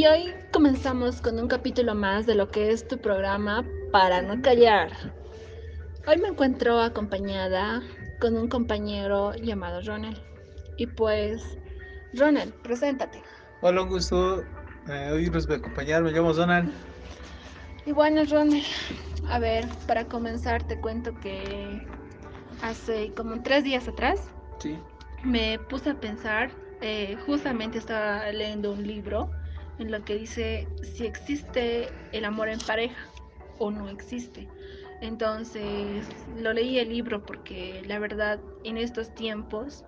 Y hoy comenzamos con un capítulo más de lo que es tu programa Para no callar. Hoy me encuentro acompañada con un compañero llamado Ronald. Y pues, Ronald, preséntate. Hola, un gusto. Eh, hoy nos va a acompañar, me llamo Donald. Y bueno, Ronald, a ver, para comenzar te cuento que hace como tres días atrás Sí. me puse a pensar, eh, justamente estaba leyendo un libro en lo que dice si existe el amor en pareja o no existe. Entonces lo leí el libro porque la verdad en estos tiempos,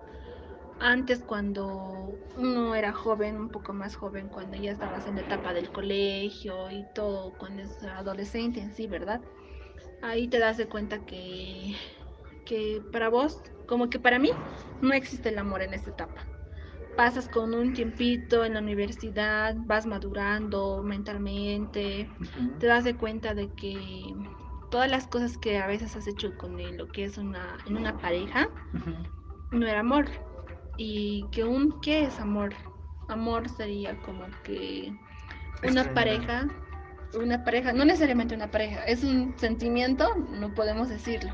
antes cuando uno era joven, un poco más joven, cuando ya estabas en la etapa del colegio y todo, cuando es adolescente en sí, ¿verdad? Ahí te das de cuenta que, que para vos, como que para mí, no existe el amor en esta etapa. Pasas con un tiempito en la universidad, vas madurando mentalmente, te das de cuenta de que todas las cosas que a veces has hecho con él, lo que es una, en una pareja, no era amor. Y que un, ¿qué es amor? Amor sería como que una pareja, una pareja, no necesariamente una pareja, es un sentimiento, no podemos decirlo.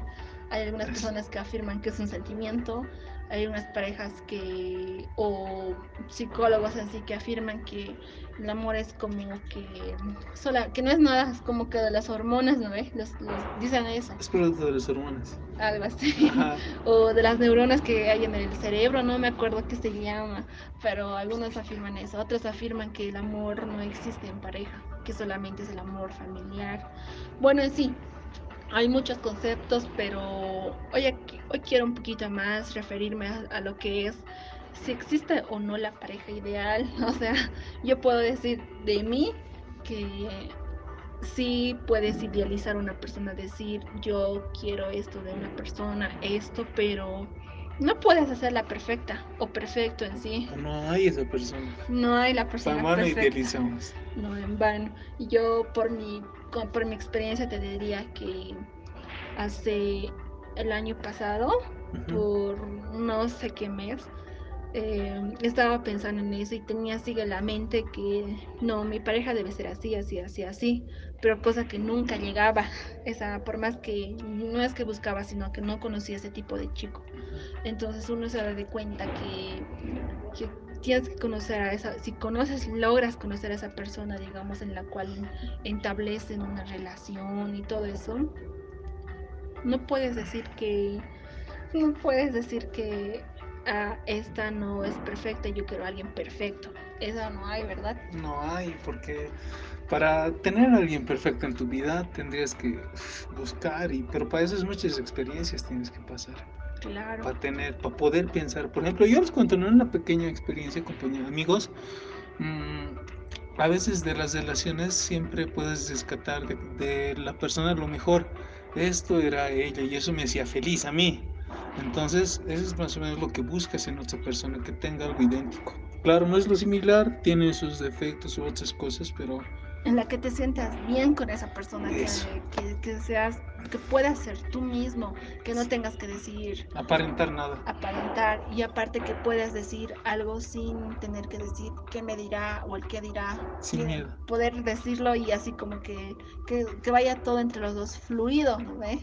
Hay algunas personas que afirman que es un sentimiento, hay unas parejas que, o psicólogos así, que afirman que el amor es como que, sola, que no es nada, es como que de las hormonas, ¿no ves? Los, los- dicen eso, Es producto de las hormonas. algo así. Ajá. o de las neuronas que hay en el cerebro, no me acuerdo qué se llama, pero algunos afirman eso, otros afirman que el amor no existe en pareja, que solamente es el amor familiar. Bueno, en sí, hay muchos conceptos, pero hoy, aquí- hoy quiero un poquito más referirme a, a lo que es si existe o no la pareja ideal. O sea, yo puedo decir de mí que sí puedes idealizar a una persona, decir yo quiero esto de una persona, esto, pero no puedes hacerla perfecta o perfecto en sí. No hay esa persona. No hay la persona mano perfecta. idealizamos. No en vano. Y yo por mi, por mi experiencia te diría que hace el año pasado, por no sé qué mes, eh, estaba pensando en eso y tenía así en la mente que no, mi pareja debe ser así, así, así, así, pero cosa que nunca llegaba, esa, por más que no es que buscaba, sino que no conocía ese tipo de chico. Entonces uno se da de cuenta que, que tienes que conocer a esa, si conoces, logras conocer a esa persona, digamos, en la cual establecen una relación y todo eso, no puedes decir que, no puedes decir que ah, esta no es perfecta, yo quiero a alguien perfecto. Esa no hay, ¿verdad? No hay, porque para tener a alguien perfecto en tu vida tendrías que buscar, y, pero para eso muchas experiencias tienes que pasar. Claro. Para tener, para poder pensar. Por ejemplo, yo les cuento en una pequeña experiencia, compañeros, amigos. mm, a veces de las relaciones siempre puedes rescatar de, de la persona lo mejor. Esto era ella y eso me hacía feliz a mí. Entonces, eso es más o menos lo que buscas en otra persona, que tenga algo idéntico. Claro, no es lo similar, tiene sus defectos u otras cosas, pero en la que te sientas bien con esa persona, que, que, que seas, que puedas ser tú mismo, que no tengas que decir, aparentar nada. aparentar y aparte que puedas decir algo sin tener que decir qué me dirá o el qué dirá. Sin miedo. Poder decirlo y así como que, que, que vaya todo entre los dos fluido, ¿no ve?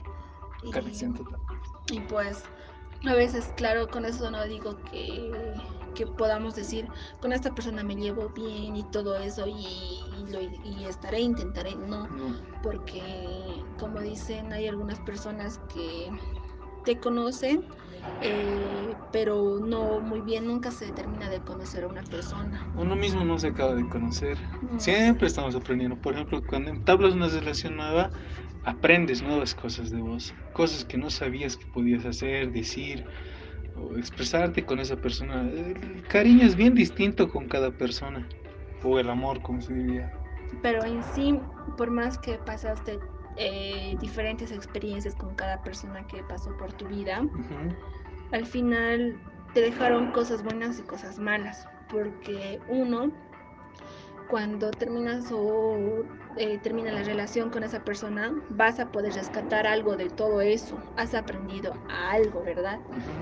Y, y pues a veces, claro, con eso no digo que, que podamos decir, con esta persona me llevo bien y todo eso y, y lo, y estaré, intentaré, no, No. porque como dicen, hay algunas personas que te conocen, eh, pero no muy bien, nunca se termina de conocer a una persona. Uno mismo no se acaba de conocer. No Siempre estamos aprendiendo. Por ejemplo, cuando entablas una relación nueva, aprendes nuevas cosas de vos. Cosas que no sabías que podías hacer, decir o expresarte con esa persona. El cariño es bien distinto con cada persona. O el amor, como se diría. Pero en sí, por más que pasaste eh, diferentes experiencias con cada persona que pasó por tu vida, Ujú. Al final te dejaron cosas buenas y cosas malas, porque uno, cuando terminas o eh, termina la relación con esa persona, vas a poder rescatar algo de todo eso, has aprendido algo, ¿verdad?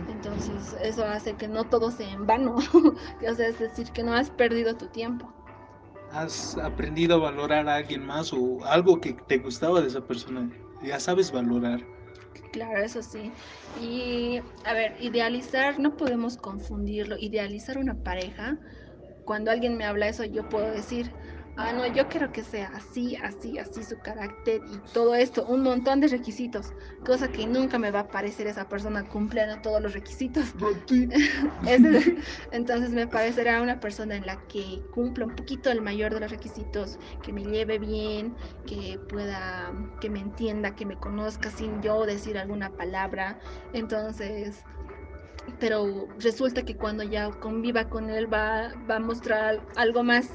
Entonces eso hace que no todo sea en vano, o sea, es decir, que no has perdido tu tiempo. has aprendido a valorar a alguien más o algo que te gustaba de esa persona. Ya sabes valorar. Claro, eso sí. Y a ver, idealizar, no podemos confundirlo. Idealizar una pareja, cuando alguien me habla eso, yo puedo decir, ah, no, yo quiero que sea así, así, así su carácter y todo esto, un montón de requisitos, cosa que nunca me va a parecer esa persona cumpliendo todos los requisitos. entonces me parecerá una persona en la que cumpla un poquito el mayor de los requisitos, que me lleve bien, que pueda, que me entienda, que me conozca sin yo decir alguna palabra. Entonces, pero resulta que cuando ya conviva con él va, va a mostrar algo más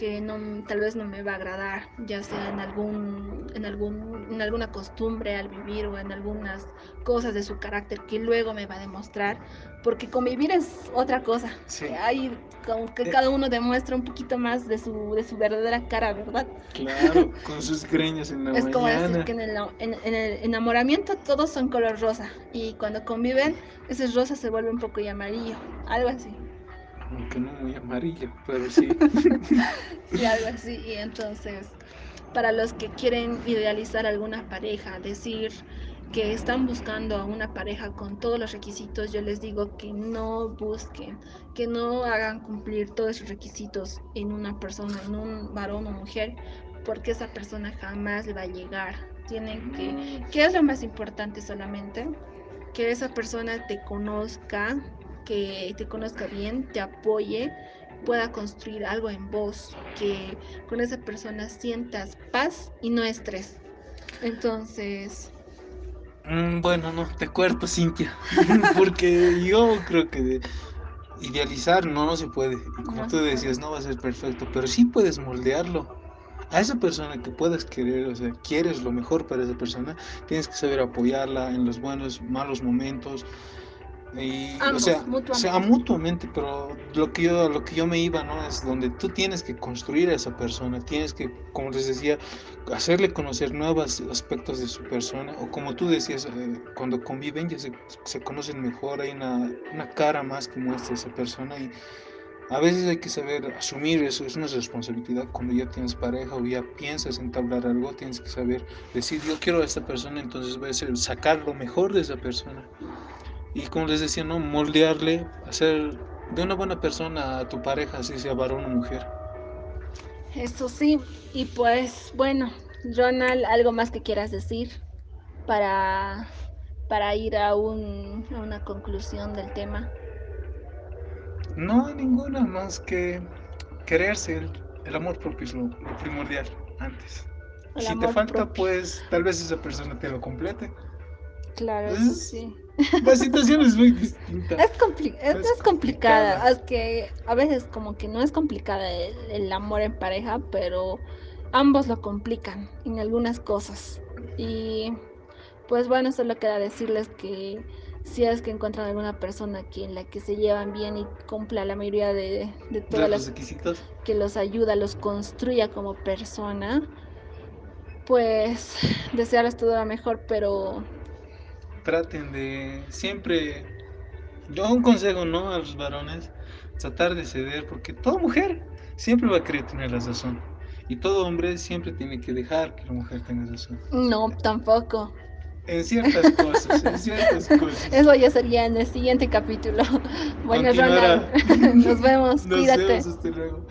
que no, tal vez no me va a agradar, ya sea en, algún, en, algún, en alguna costumbre al vivir o en algunas cosas de su carácter que luego me va a demostrar, porque convivir es otra cosa. Sí. Hay como que cada uno demuestra un poquito más de su, de su verdadera cara, ¿verdad? Claro, con sus greñas en la es mañana. Es como decir que en el, en, en el, enamoramiento todos son color rosa y cuando conviven ese rosa se vuelve un poco amarillo, algo así aunque no muy amarillo, pero sí. sí, algo así. Y entonces, para los que quieren idealizar alguna pareja, decir que están buscando a una pareja con todos los requisitos, yo les digo que no busquen, que no hagan cumplir todos esos requisitos en una persona, en un varón o mujer, porque esa persona jamás le va a llegar. Tienen que, ¿qué es lo más importante solamente? Que esa persona te conozca, que te conozca bien, te apoye, pueda construir algo en vos, que con esa persona sientas paz y no estrés. Entonces... Mm, bueno, no, te cuerpo, Cintia, porque yo creo que idealizar no, no se puede. Y como tú decías, no va a ser perfecto, pero sí puedes moldearlo. A esa persona que puedas querer, o sea, quieres lo mejor para esa persona, tienes que saber apoyarla en los buenos, malos momentos, y, o, sea, mutuamente. o sea, mutuamente, pero lo que yo lo que yo me iba, ¿no? Es donde tú tienes que construir a esa persona, tienes que, como les decía, hacerle conocer nuevos aspectos de su persona, o como tú decías, eh, cuando conviven ya se, se, conocen mejor, hay una, una cara más que muestra esa persona y a veces hay que saber asumir eso, es una responsabilidad cuando ya tienes pareja o ya piensas entablar algo, tienes que saber decir, yo quiero a esta persona, entonces voy a hacer, sacar lo mejor de esa persona y como les decía, ¿no? Moldearle, hacer de una buena persona a tu pareja, así sea varón o mujer. Eso sí, y pues bueno, Ronald, ¿algo más que quieras decir para, para ir a, un, a una conclusión del tema? No hay ninguna más que quererse, el, el amor propio es lo, lo primordial antes. El si te falta, propio. pues tal vez esa persona te lo complete. Claro, eso sí. La situación es muy distinta. Es, compli es, es, es complicada. Es que a veces como que no es complicada el, el, amor en pareja, pero ambos lo complican en algunas cosas. Y pues bueno, solo queda decirles que si es que encuentran alguna persona que en la que se llevan bien y cumpla la mayoría de, de todas las requisitos que los ayuda, los construya como persona, pues desearles todo lo mejor, pero traten de siempre, yo un consejo, ¿no? A los varones, tratar de ceder, porque toda mujer siempre va a querer tener la razón. Y todo hombre siempre tiene que dejar que la mujer tenga razón. No, tampoco. En ciertas cosas, en ciertas cosas. Eso ya sería en el siguiente capítulo. Bueno, Ronald, nos vemos, nos cuídate. Vemos, hasta luego.